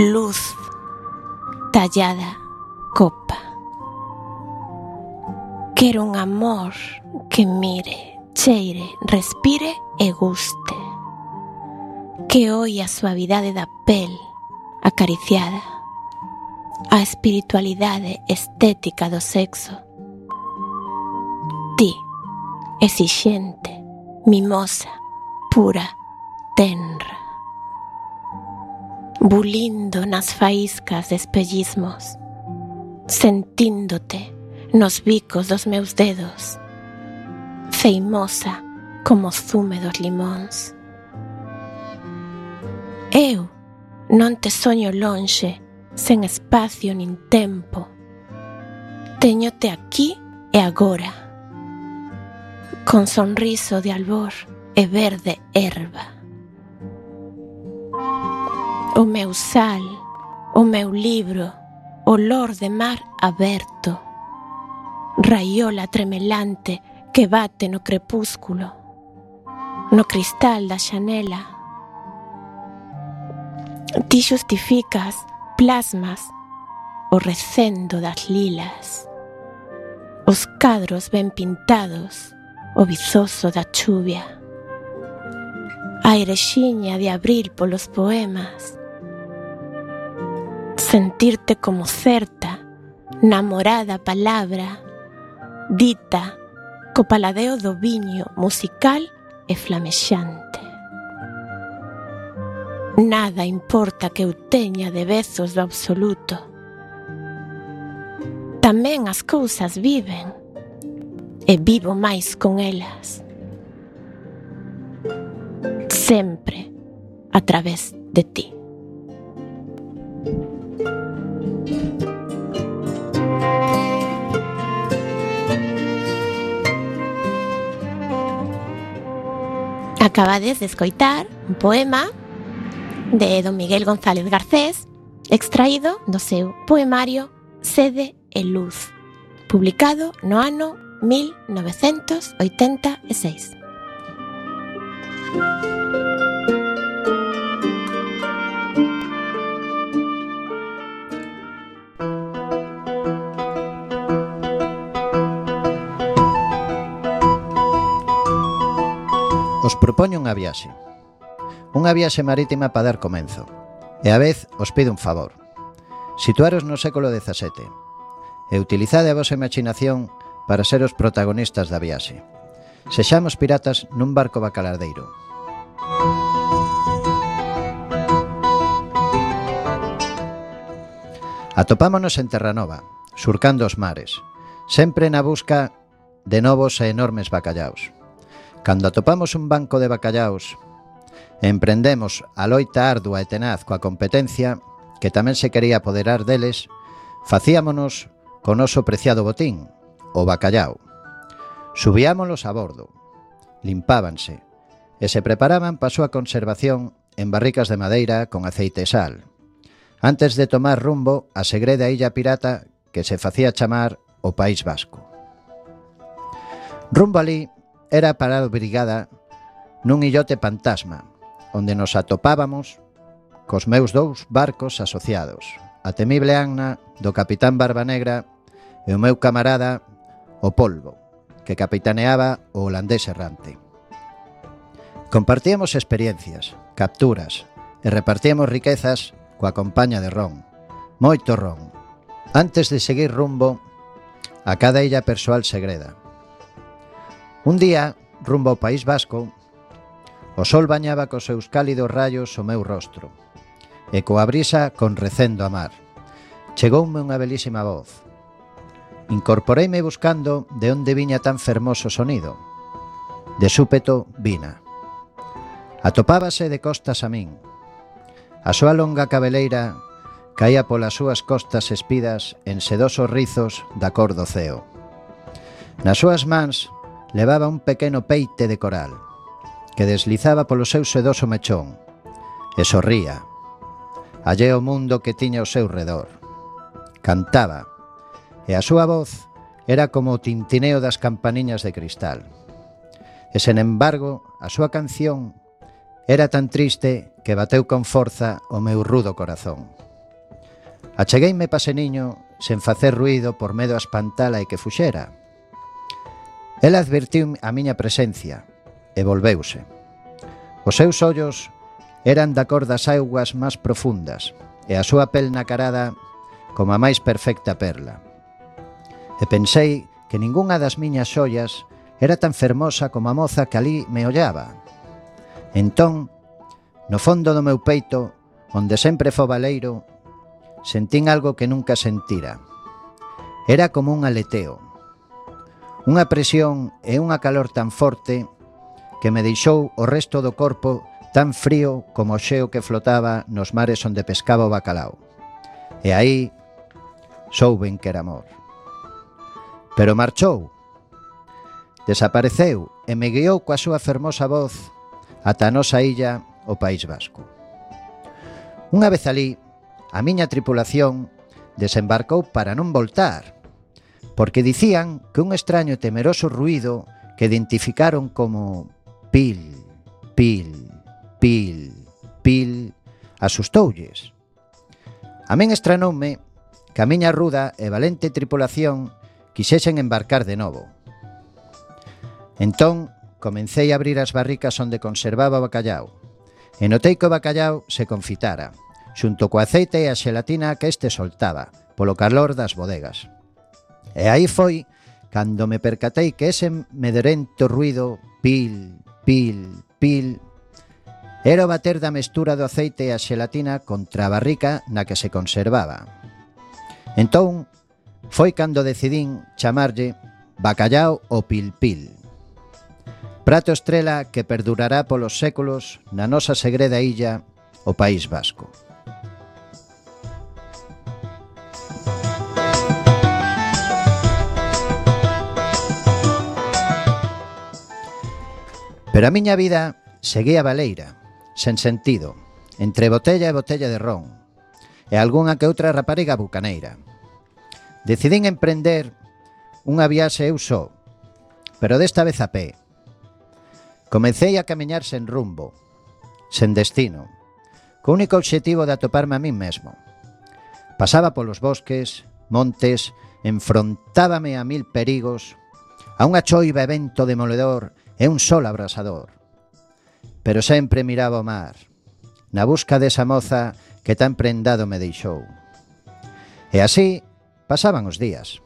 luz tallada copa. Quero un amor que mire, cheire, respire e guste. Que oi a suavidade da pel acariciada, a espiritualidade estética do sexo. Ti, exixente, mimosa, pura, tenra bulindo nas faíscas de espellismos, sentíndote nos bicos dos meus dedos, feimosa como zume dos limóns. Eu non te soño lonxe, sen espacio nin tempo. Teñote aquí e agora, con sonriso de albor e verde erva o meu sal, o meu libro, olor de mar aberto, raiola tremelante que bate no crepúsculo, no cristal da xanela. Ti justificas, plasmas, o recendo das lilas, os cadros ben pintados, o vizoso da chuvia, a erexiña de abril polos poemas, sentirte como certa, namorada palabra, dita, co paladeo do viño musical e flamexante. Nada importa que eu teña de bezos do absoluto. Tamén as cousas viven e vivo máis con elas. Sempre a través de ti. Acabades de escoitar un poema de don Miguel González Garcés extraído do seu poemario Sede e Luz, publicado no ano 1986. Os propoño unha viaxe. Unha viaxe marítima para dar comenzo. E a vez os pido un favor. Situaros no século XVII. E utilizade a vosa imaginación para ser os protagonistas da viaxe. Sexamos piratas nun barco bacalardeiro. Atopámonos en Terranova, surcando os mares, sempre na busca de novos e enormes bacallaos. Cando atopamos un banco de bacallaos, emprendemos a loita ardua e tenaz coa competencia que tamén se quería apoderar deles, facíamonos co noso preciado botín, o bacallao. Subíamolos a bordo, limpábanse e se preparaban para a súa conservación en barricas de madeira con aceite e sal, antes de tomar rumbo a segreda illa pirata que se facía chamar o País Vasco. Rumbo ali era para a brigada nun illote fantasma, onde nos atopábamos cos meus dous barcos asociados, a temible Anna do capitán Barbanegra e o meu camarada o Polvo, que capitaneaba o holandés errante. Compartíamos experiencias, capturas e repartíamos riquezas coa compaña de ron, moito ron, antes de seguir rumbo a cada illa persoal segreda, Un día, rumbo ao País Vasco, o sol bañaba cos seus cálidos rayos o meu rostro, e coa brisa con recendo a mar. Chegoume unha belísima voz. Incorporeime buscando de onde viña tan fermoso sonido. De súpeto, vina. Atopábase de costas a min. A súa longa cabeleira caía polas súas costas espidas en sedosos rizos da cor do ceo. Nas súas mans levaba un pequeno peite de coral que deslizaba polo seu sedoso mechón e sorría. Allé o mundo que tiña ao seu redor. Cantaba e a súa voz era como o tintineo das campaniñas de cristal. E sen embargo, a súa canción era tan triste que bateu con forza o meu rudo corazón. Achegueime paseniño sen facer ruido por medo a espantala e que fuxera, Ela advertiu a miña presencia e volveuse. Os seus ollos eran da cor das augas máis profundas e a súa pel nacarada como a máis perfecta perla. E pensei que ningunha das miñas xollas era tan fermosa como a moza que ali me ollaba. Entón, no fondo do meu peito, onde sempre fo baleiro, sentín algo que nunca sentira. Era como un aleteo, Unha presión e unha calor tan forte que me deixou o resto do corpo tan frío como o xeo que flotaba nos mares onde pescaba o bacalao. E aí souben que era amor. Pero marchou, desapareceu e me guiou coa súa fermosa voz ata a nosa illa, o País Vasco. Unha vez ali, a miña tripulación desembarcou para non voltar, porque dicían que un extraño e temeroso ruido que identificaron como pil, pil, pil, pil, asustoulles. A min estranoume que a miña ruda e valente tripulación quixesen embarcar de novo. Entón, comecei a abrir as barricas onde conservaba o bacallao, e notei que o bacallao se confitara, xunto co aceite e a xelatina que este soltaba, polo calor das bodegas. E aí foi cando me percatei que ese mederento ruido pil, pil, pil era o bater da mestura do aceite e a xelatina contra a barrica na que se conservaba. Entón, foi cando decidín chamarlle bacallao o pil pil. Prato estrela que perdurará polos séculos na nosa segreda illa, o País Vasco. Pero a miña vida seguía baleira, sen sentido, entre botella e botella de ron, e algunha que outra rapariga bucaneira. Decidín emprender unha viaxe eu só, pero desta vez a pé. Comecei a camiñar sen rumbo, sen destino, co único obxectivo de atoparme a mí mesmo. Pasaba polos bosques, montes, enfrontábame a mil perigos, a unha choiva evento demoledor e un sol abrasador. Pero sempre miraba o mar, na busca desa moza que tan prendado me deixou. E así pasaban os días.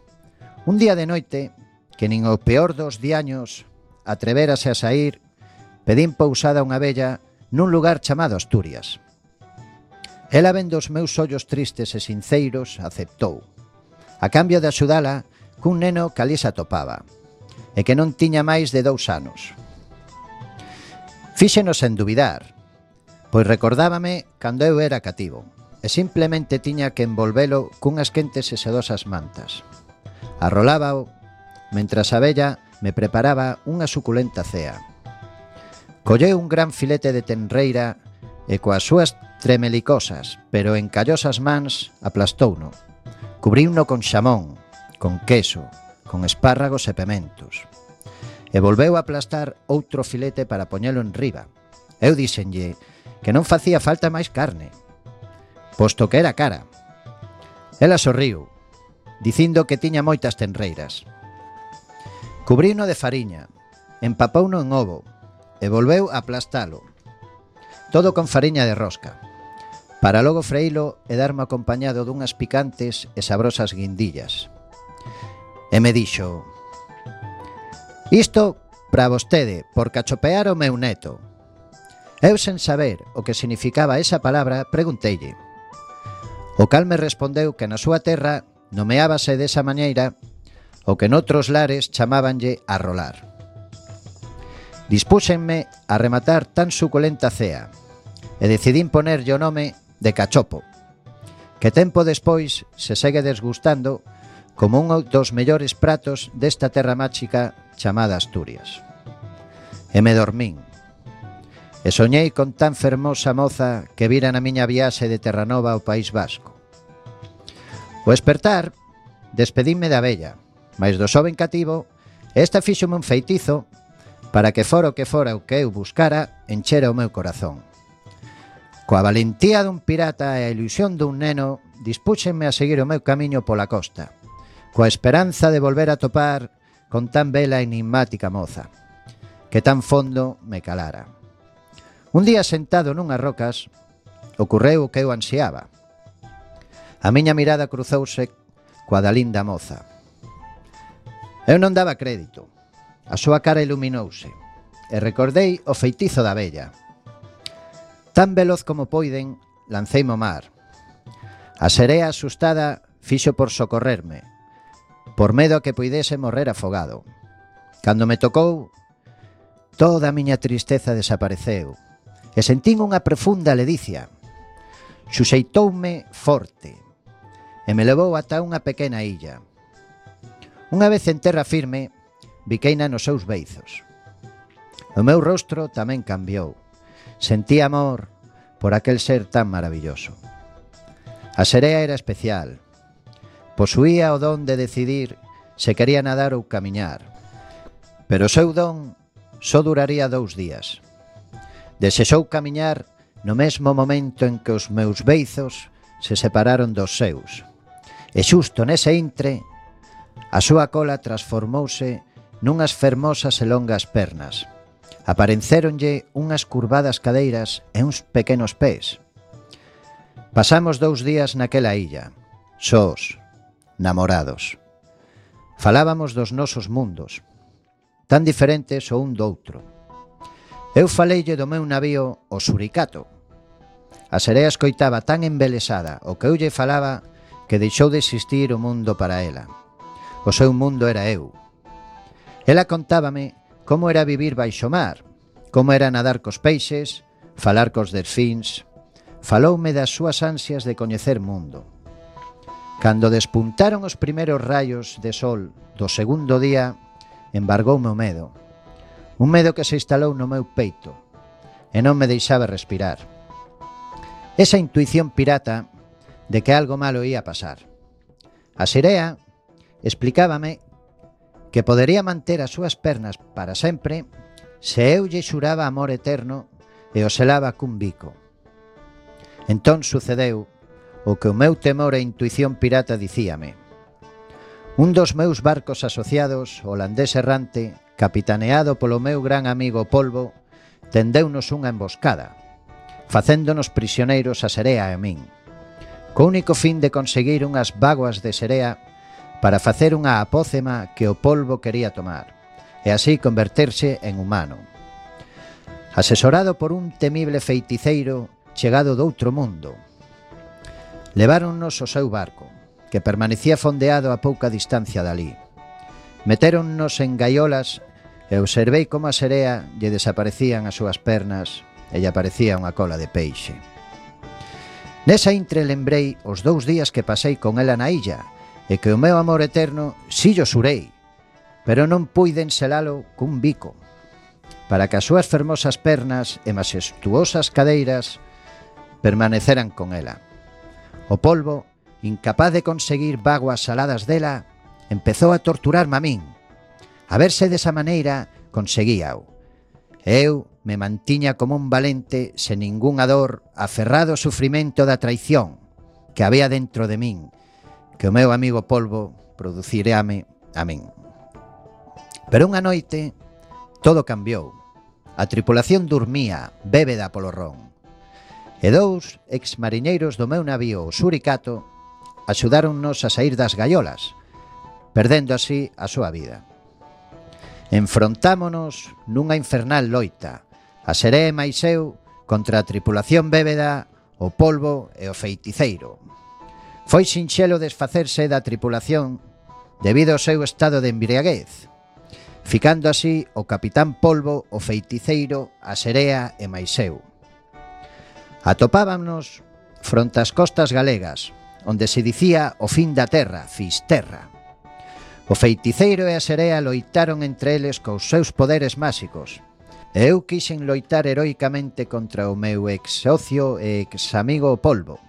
Un día de noite, que nin o peor dos diaños atreverase a sair, pedín pousada unha bella nun lugar chamado Asturias. Ela vendo os meus ollos tristes e sinceiros, aceptou. A cambio de axudala, cun neno que ali se atopaba e que non tiña máis de dous anos. Fíxenos en duvidar, pois recordábame cando eu era cativo e simplemente tiña que envolvelo cunhas quentes e sedosas mantas. Arrolábao, mentras a vella me preparaba unha suculenta cea. Colleu un gran filete de tenreira e coas súas tremelicosas, pero encallosas mans, aplastouno. Cubriuno con xamón, con queso, con espárragos e pementos. E volveu a aplastar outro filete para poñelo en riba. Eu dixenlle que non facía falta máis carne, posto que era cara. Ela sorriu, dicindo que tiña moitas tenreiras. Cubrino de fariña, empapouno en ovo e volveu a aplastalo. Todo con fariña de rosca. Para logo freilo e darme acompañado dunhas picantes e sabrosas guindillas. E me dixo Isto para vostede, por cachopear o meu neto. Eu sen saber o que significaba esa palabra, pregunteille. O cal me respondeu que na súa terra nomeábase desa maneira o que noutros lares chamábanlle arrolar. Dispúxenme a rematar tan suculenta cea e decidín ponerlle o nome de cachopo, que tempo despois se segue desgustando como un dos mellores pratos desta terra máxica chamada Asturias. E me dormín. E soñei con tan fermosa moza que vira na miña viaxe de Terranova ao País Vasco. O espertar, despedíme da bella, mas do xoven cativo, esta fíxome un feitizo para que fora o que fora o que eu buscara, enchera o meu corazón. Coa valentía dun pirata e a ilusión dun neno, dispúxenme a seguir o meu camiño pola costa coa esperanza de volver a topar con tan bela e enigmática moza, que tan fondo me calara. Un día sentado nunhas rocas, ocorreu o que eu ansiaba. A miña mirada cruzouse coa da linda moza. Eu non daba crédito. A súa cara iluminouse e recordei o feitizo da bella. Tan veloz como poiden, lancei mo mar. A serea asustada fixo por socorrerme, por medo a que poidese morrer afogado. Cando me tocou, toda a miña tristeza desapareceu e sentín unha profunda ledicia. Xuxeitoume forte e me levou ata unha pequena illa. Unha vez en terra firme, biqueina nos seus beizos. O meu rostro tamén cambiou. Sentí amor por aquel ser tan maravilloso. A serea era especial, Posuía o don de decidir se quería nadar ou camiñar. Pero o seu don só duraría dous días. Desexou camiñar no mesmo momento en que os meus beizos se separaron dos seus. E xusto nese intre, a súa cola transformouse nunhas fermosas e longas pernas. Apareceronlle unhas curvadas cadeiras e uns pequenos pés. Pasamos dous días naquela illa, sós, namorados. Falábamos dos nosos mundos, tan diferentes o un do outro. Eu faleille do meu navío o Suricato. A serea escoitaba tan embelesada o que eu lle falaba que deixou de existir o mundo para ela. O seu mundo era eu. Ela contábame como era vivir baixo mar, como era nadar cos peixes, falar cos delfíns. Faloume das súas ansias de coñecer mundo. Cando despuntaron os primeiros rayos de sol do segundo día, embargoume o medo. Un medo que se instalou no meu peito e non me deixaba respirar. Esa intuición pirata de que algo malo ia pasar. A Sirea explicábame que podería manter as súas pernas para sempre se eu lle xuraba amor eterno e o selaba cun bico. Entón sucedeu o que o meu temor e intuición pirata dicíame. Un dos meus barcos asociados, holandés errante, capitaneado polo meu gran amigo Polvo, tendeunos unha emboscada, facéndonos prisioneiros a Serea e a min, co único fin de conseguir unhas vaguas de Serea para facer unha apócema que o Polvo quería tomar, e así converterse en humano. Asesorado por un temible feiticeiro chegado do outro mundo, Leváronnos ao seu barco, que permanecía fondeado a pouca distancia dali. Metéronnos en gaiolas e observei como a serea lle desaparecían as súas pernas e lle aparecía unha cola de peixe. Nesa intre lembrei os dous días que pasei con ela na illa e que o meu amor eterno si yo surei, pero non puiden selalo cun bico, para que as súas fermosas pernas e masestuosas cadeiras permaneceran con ela. O polvo, incapaz de conseguir vaguas saladas dela, empezou a torturarme a min. A verse desa maneira, conseguíao. Eu me mantiña como un valente sen ningunha dor aferrado ao sufrimento da traición que había dentro de min, que o meu amigo polvo producireame a min. Pero unha noite todo cambiou. A tripulación dormía, bébeda polo ron e dous exmariñeiros do meu navío, o Suricato, axudáronnos a sair das gaiolas, perdendo así a súa vida. Enfrontámonos nunha infernal loita, a Seré e eu contra a tripulación bébeda, o polvo e o feiticeiro. Foi sinxelo desfacerse da tripulación debido ao seu estado de embriaguez, ficando así o capitán polvo, o feiticeiro, a Serea e máis eu. Atopábanos fronte ás costas galegas, onde se dicía o fin da terra, Fisterra. O feiticeiro e a serea loitaron entre eles cos seus poderes máxicos. Eu quixen loitar heroicamente contra o meu ex socio e ex amigo Polvo,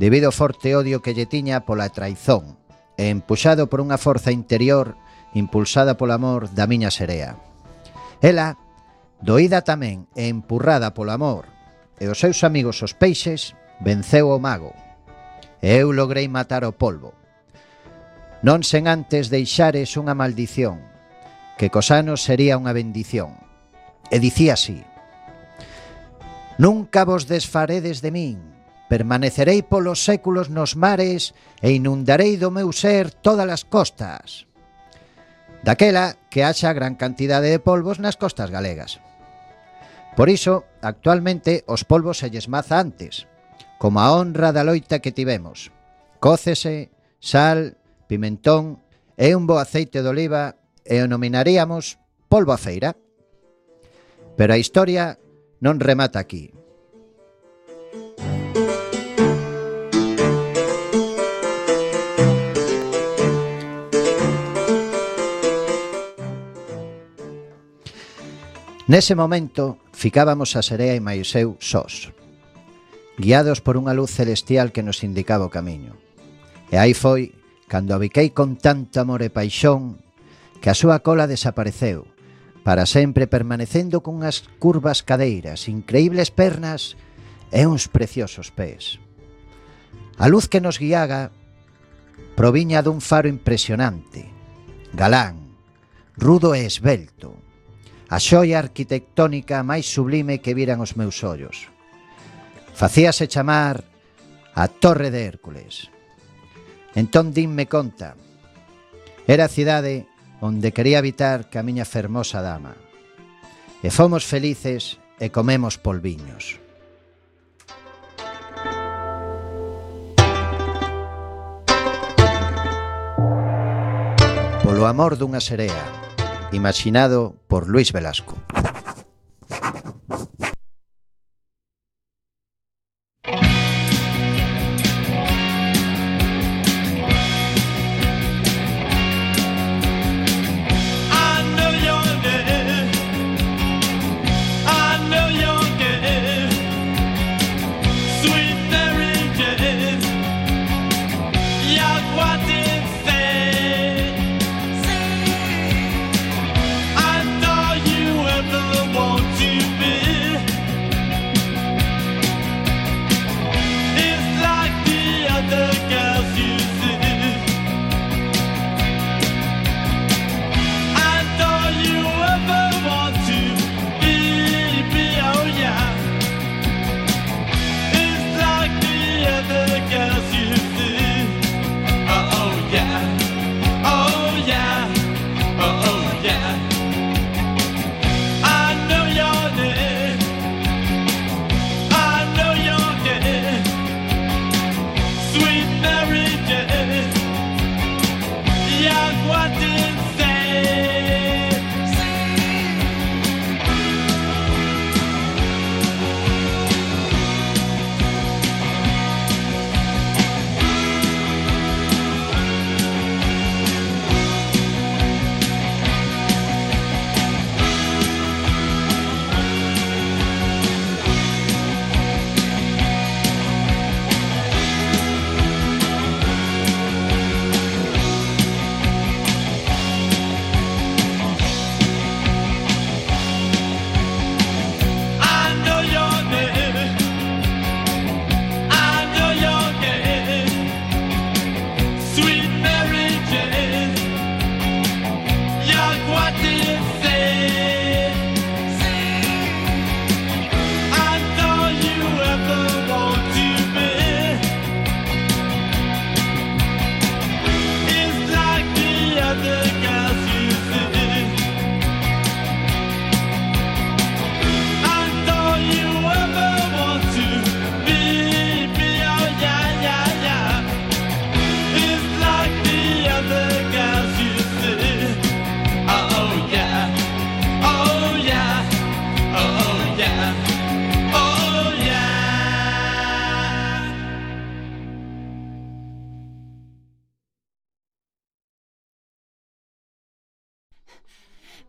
debido ao forte odio que lle tiña pola traizón, e empuxado por unha forza interior impulsada polo amor da miña serea. Ela, doída tamén e empurrada polo amor, e dos seus amigos os peixes, venceu o mago. E eu logrei matar o polvo. Non sen antes deixares unha maldición, que cos anos sería unha bendición. E dicía así, Nunca vos desfaredes de min, permanecerei polos séculos nos mares e inundarei do meu ser todas as costas. Daquela que haxa gran cantidade de polvos nas costas galegas. Por iso, actualmente, os polvos se lles maza antes, como a honra da loita que tivemos. Cócese, sal, pimentón e un bo aceite de oliva e o nominaríamos polvo a feira. Pero a historia non remata aquí. Nese momento, Ficábamos a serea e máis eu sós, guiados por unha luz celestial que nos indicaba o camiño. E aí foi, cando a con tanto amor e paixón, que a súa cola desapareceu, para sempre permanecendo cunhas curvas cadeiras, increíbles pernas e uns preciosos pés. A luz que nos guiaga proviña dun faro impresionante, galán, rudo e esbelto, a xoia arquitectónica máis sublime que viran os meus ollos. Facíase chamar a Torre de Hércules. Entón dinme conta. Era a cidade onde quería habitar ca miña fermosa dama. E fomos felices e comemos polviños. Polo amor dunha serea, imaginado por Luis Velasco. sweet. Man.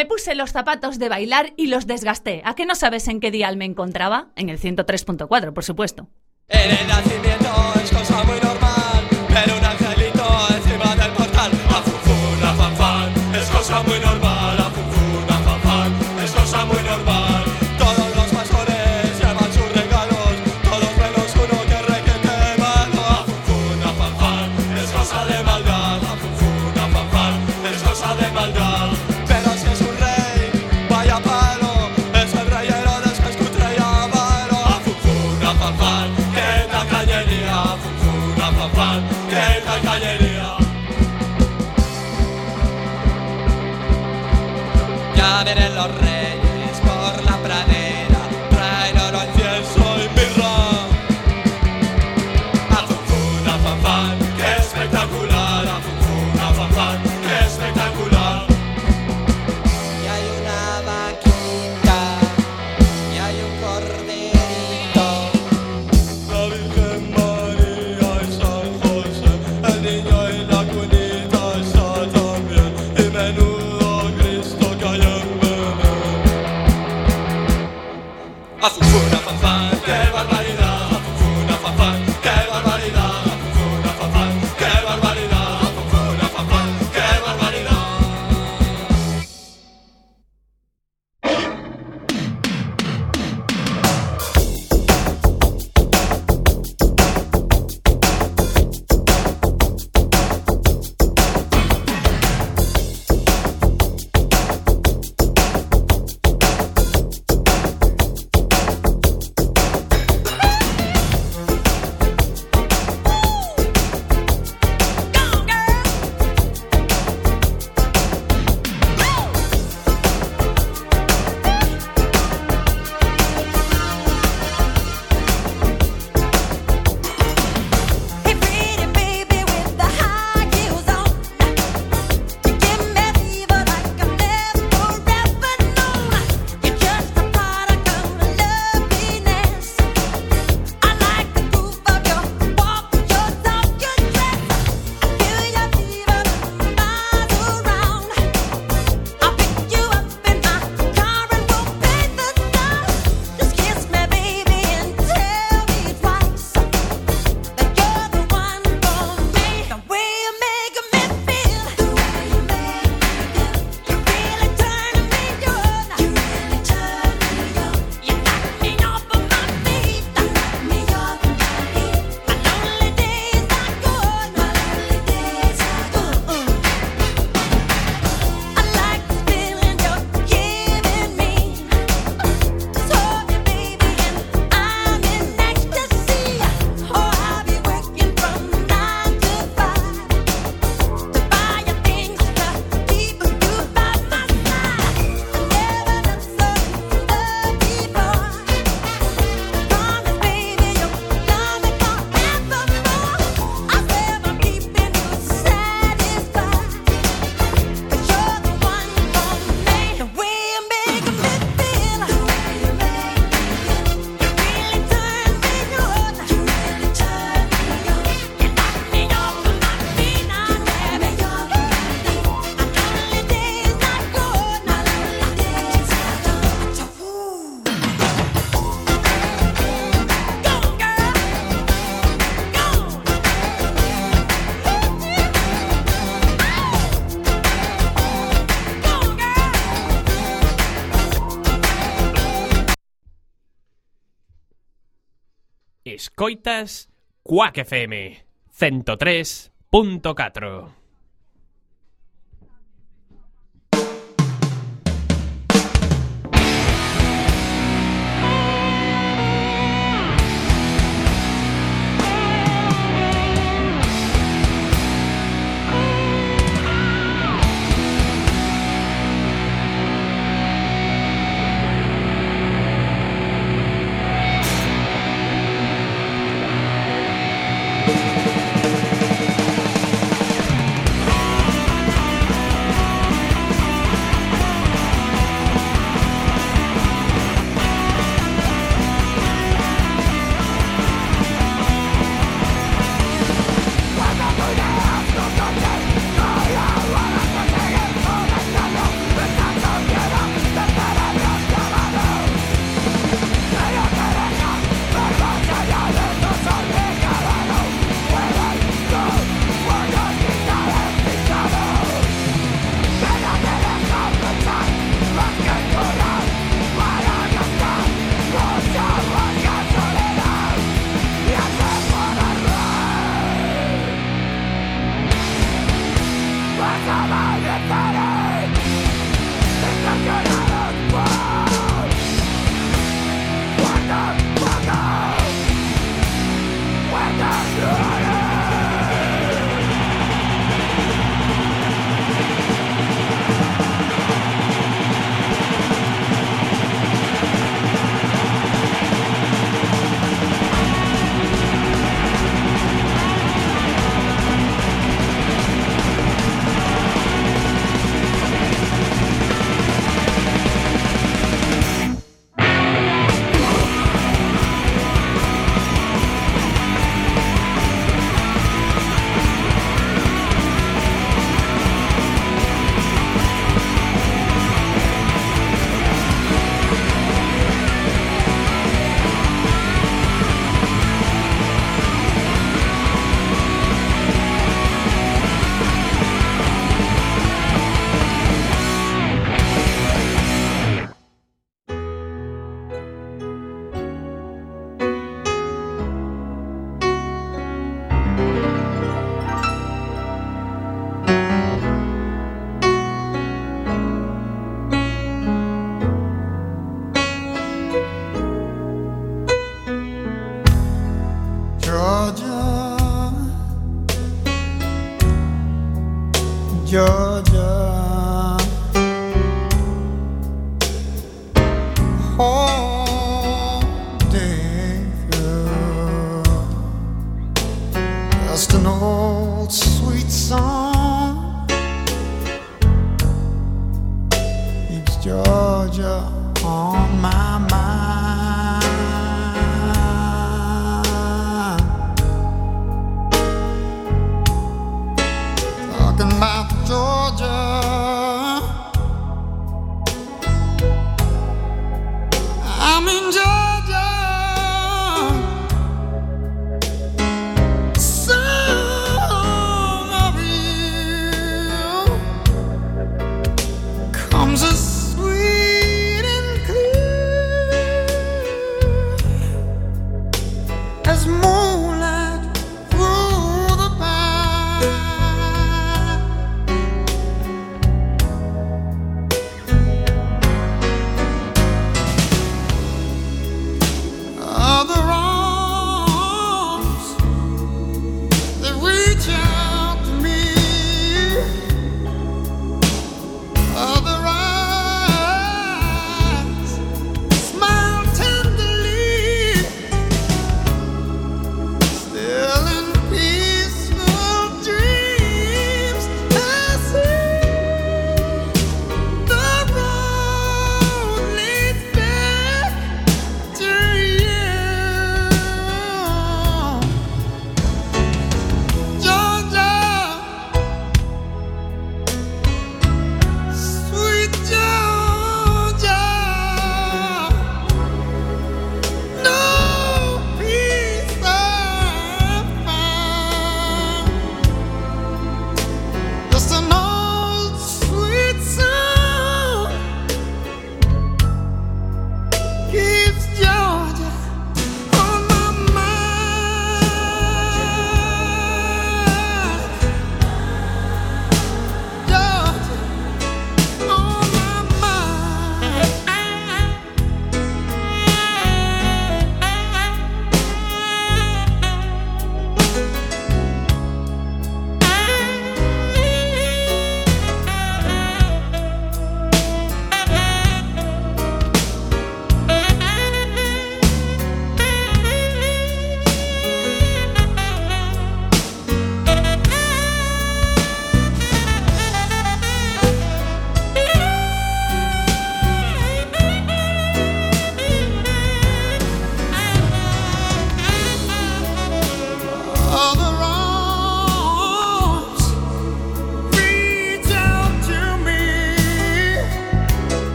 Me puse los zapatos de bailar y los desgasté. ¿A qué no sabes en qué dial me encontraba? En el 103.4, por supuesto. Escoitas Cuac FM 103.4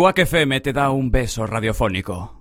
Quack FM te da un beso radiofónico.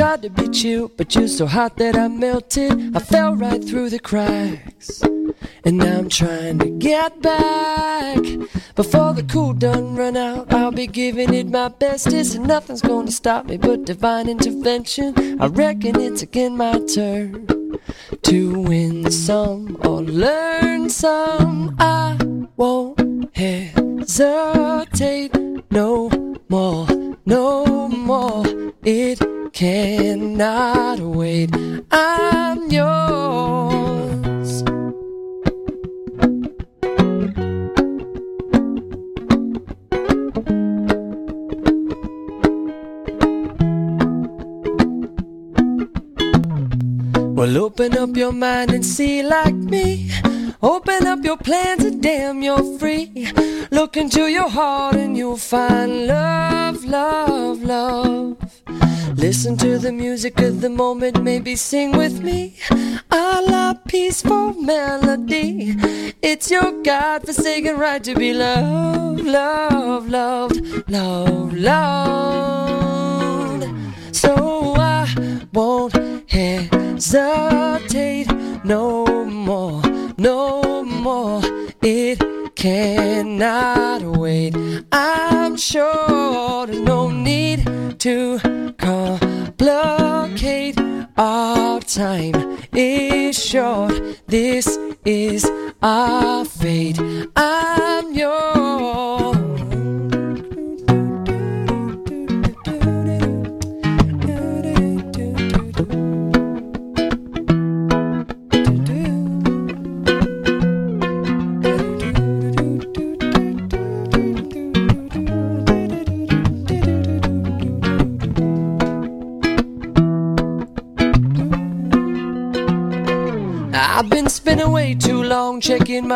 Tried to be chill, but you're so hot that I melted. I fell right through the cracks. And now I'm trying to get back. Before the cool done run out, I'll be giving it my bestest. And nothing's gonna stop me but divine intervention. I reckon it's again my turn to win some or learn some. I won't hesitate no more, no more. It cannot wait. I'm yours. Well, open up your mind and see like me. Open up your plans and damn, you're free. Look into your heart and you'll find love, love, love. Listen to the music of the moment, maybe sing with me. A la peaceful melody. It's your God forsaken right to be loved, loved, loved, loved, loved. So I won't hesitate no more, no more. It cannot wait. I'm sure there's no need to complicate. Our time is short. This is our fate. I'm yours.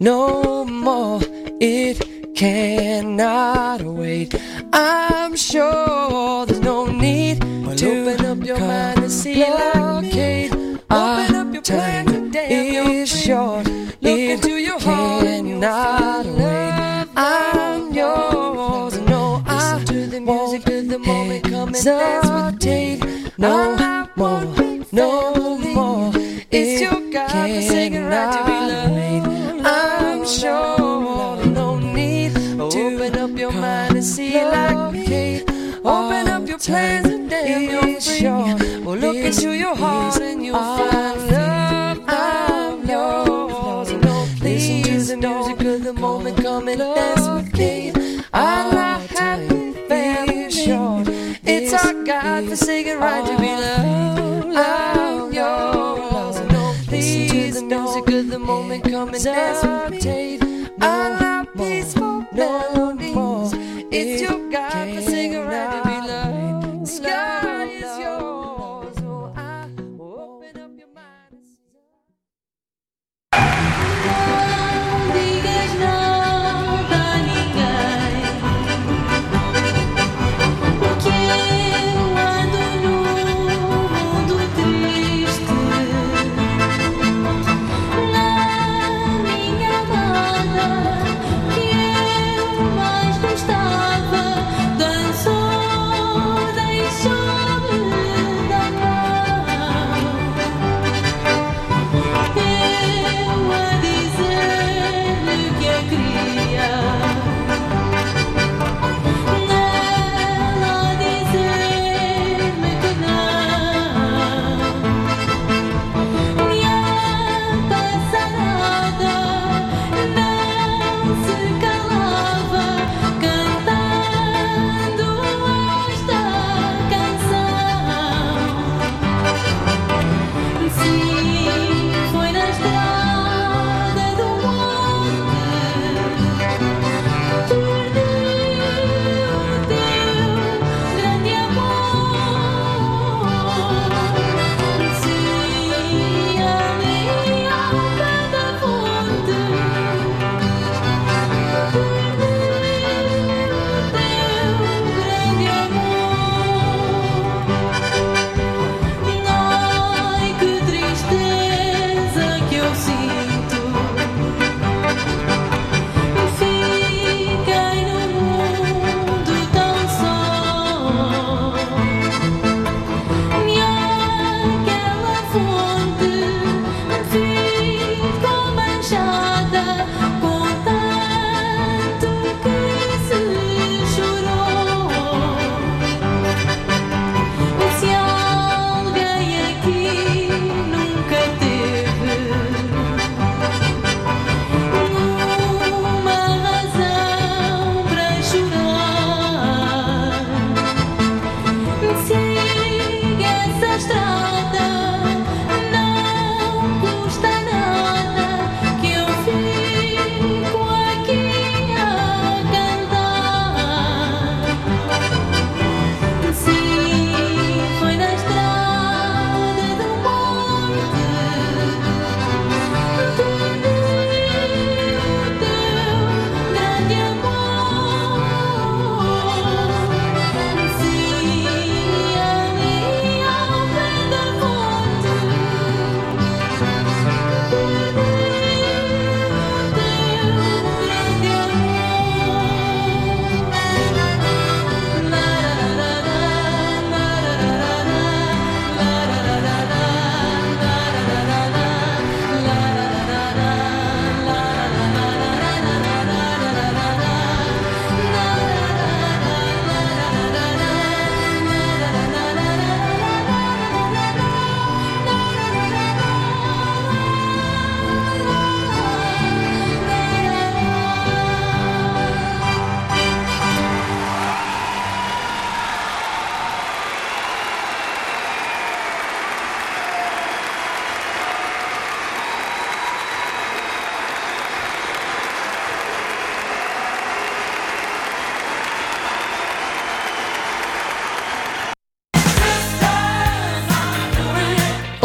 no more. It cannot wait. I'm sure there's no need to open up your mind and see the blockade. Open up your time is short. Look into your heart cannot wait. I'm yours. No, I to the music of the moment. Come and dance with me. No more, no more. It's your God-forsaken right to be. I'm no need to open up your mind and see like me. Open up your plans and damn you're free. Well, look into your heart and you'll find love. I'm yours. No, to the music of the moment. Come and dance with me. I like happy short. It's our God-forsaken right to be loved. The moment. Come and dance with me.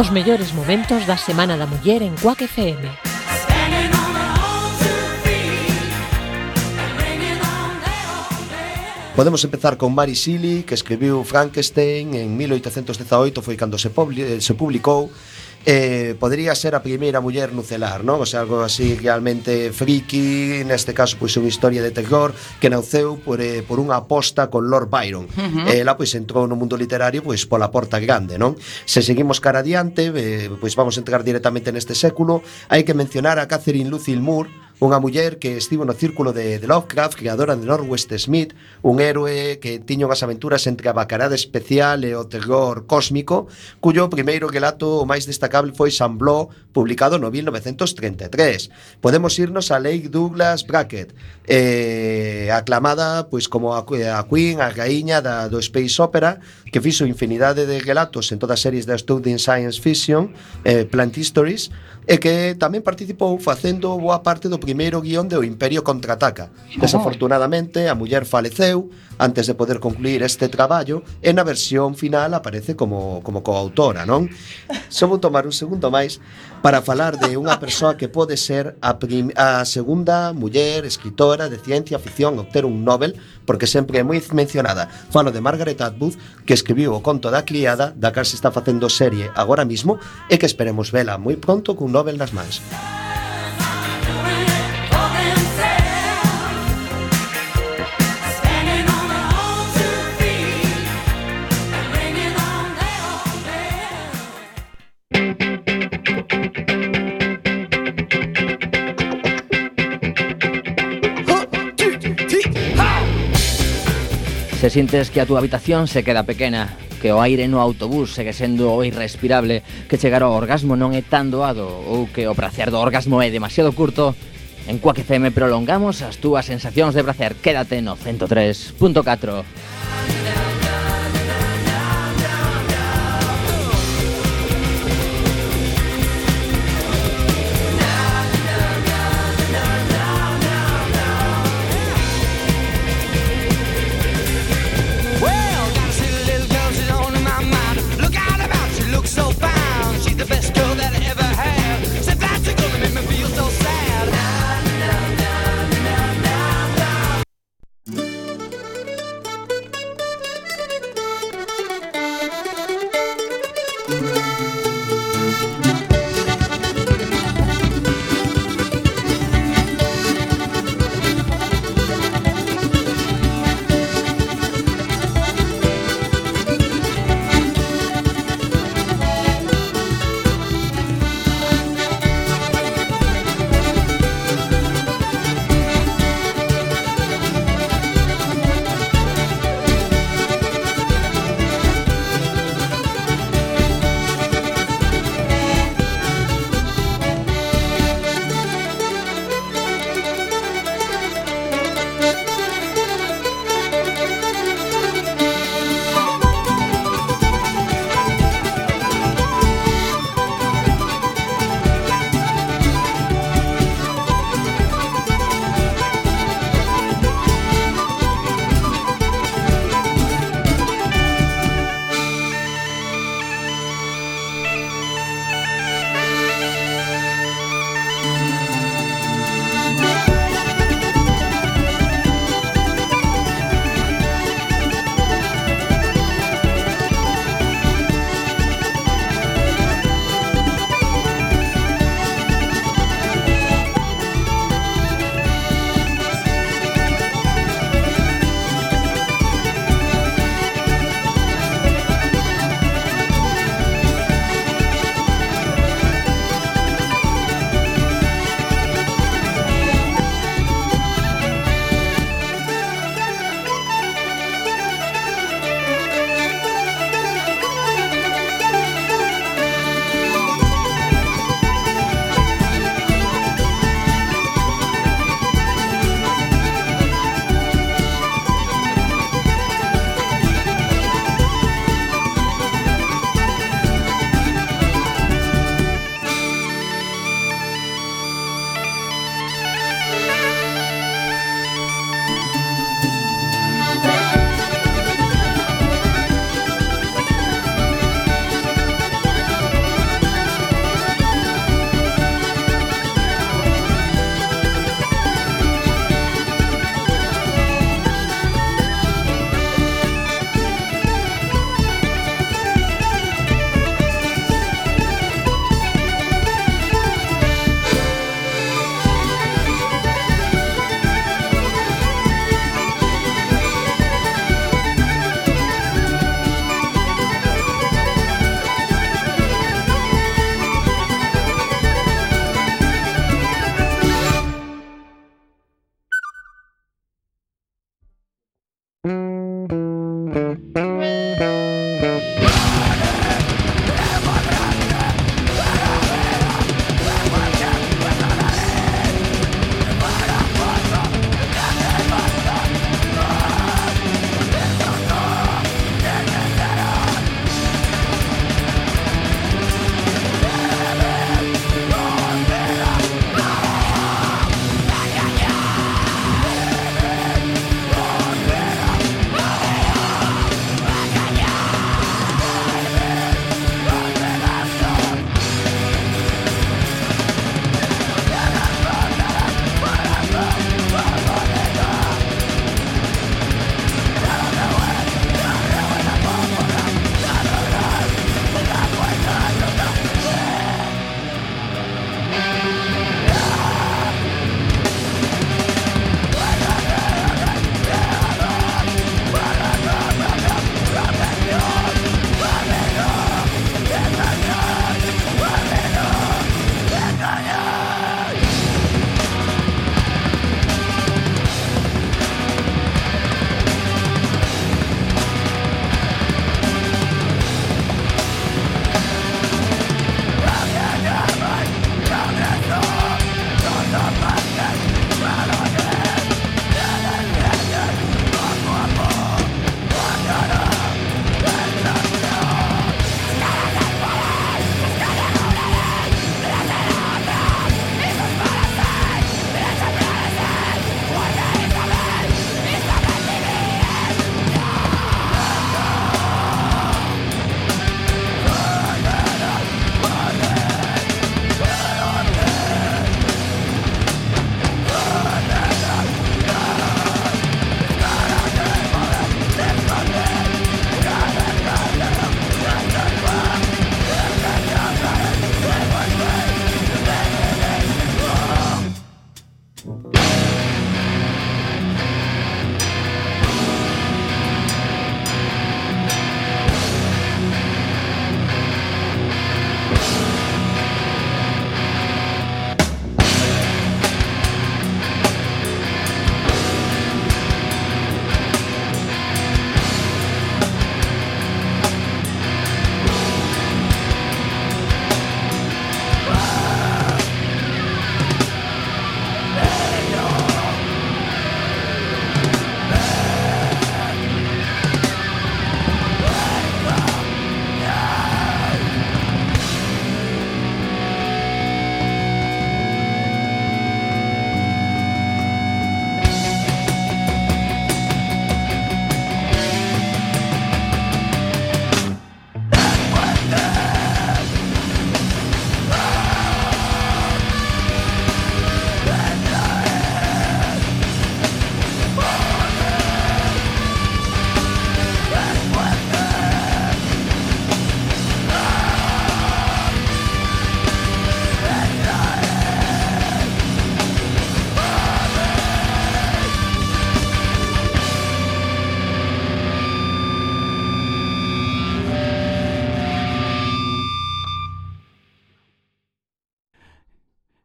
Os mellores momentos da Semana da Muller en Cuac FM. Podemos empezar con Mary Shelley, que escribiu Frankenstein en 1818, foi cando se, publicou, eh, podría ser a primeira muller nucelar, non? O sea, algo así realmente friki, neste caso pois unha historia de terror que naceu por, eh, por unha aposta con Lord Byron. Uh eh, -huh. Ela pois entrou no mundo literario pois pola porta grande, non? Se seguimos cara adiante, eh, pois vamos entrar directamente neste século, hai que mencionar a Catherine Lucille Moore, unha muller que estivo no círculo de, de Lovecraft, creadora de Norwest Smith, un héroe que tiña unhas aventuras entre a bacarada especial e o terror cósmico, cuyo primeiro relato o máis destacable foi Sambló, publicado no 1933. Podemos irnos a Lake Douglas Brackett, eh, aclamada pois como a, a Queen, a raíña da, do Space Opera, que fixo infinidade de relatos en todas as series da Studying Science Fiction, eh, Plant Histories, e que tamén participou facendo boa parte do primeiro guión de O Imperio Contraataca. Desafortunadamente, a muller faleceu antes de poder concluir este traballo e na versión final aparece como, como coautora, non? Só vou tomar un segundo máis para falar de unha persoa que pode ser a, prim, a segunda muller escritora de ciencia ficción obter un Nobel, porque sempre é moi mencionada. Falo de Margaret Atwood, que escribiu o conto da criada, da cal se está facendo serie agora mismo, e que esperemos vela moi pronto cun Nobel nas mans. Se sientes que a túa habitación se queda pequena, que o aire no autobús segue sendo irrespirable, que chegar ao orgasmo non é tan doado ou que o prazer do orgasmo é demasiado curto, en Quack FM prolongamos as túas sensacións de prazer. Quédate no 103.4.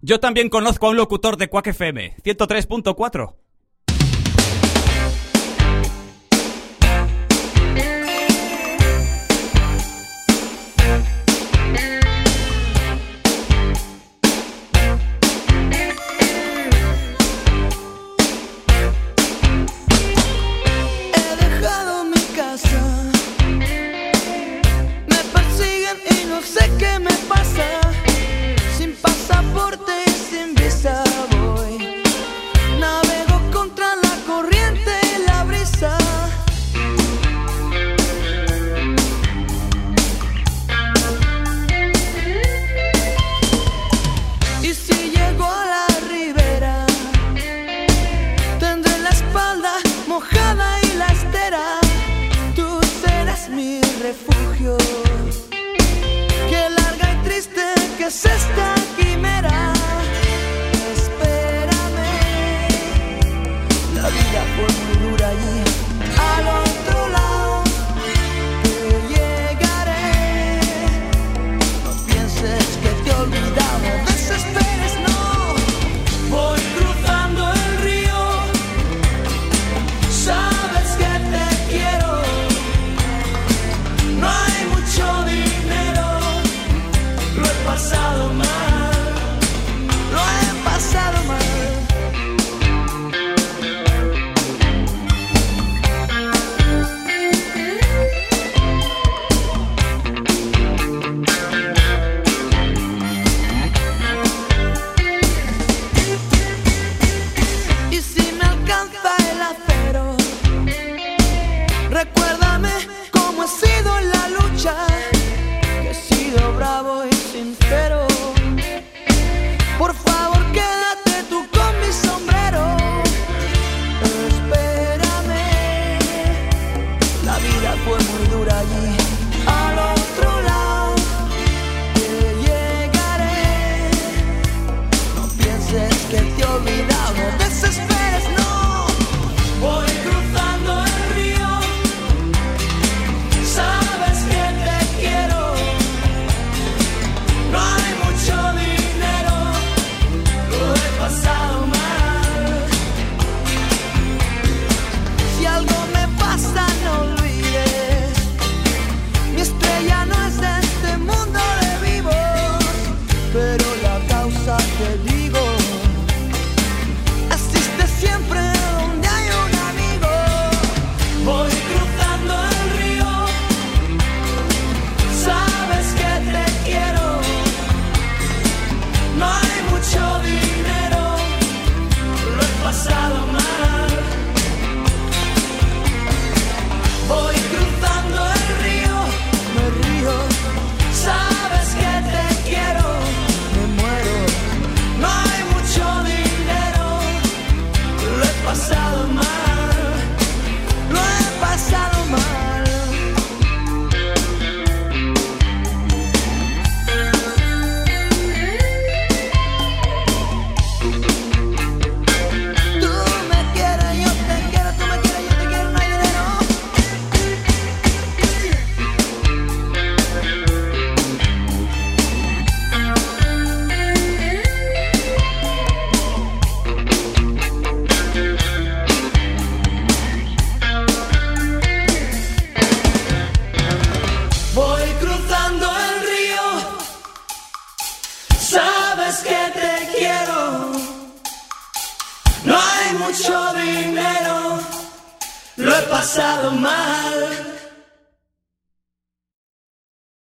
Yo también conozco a un locutor de Quack FM, 103.4.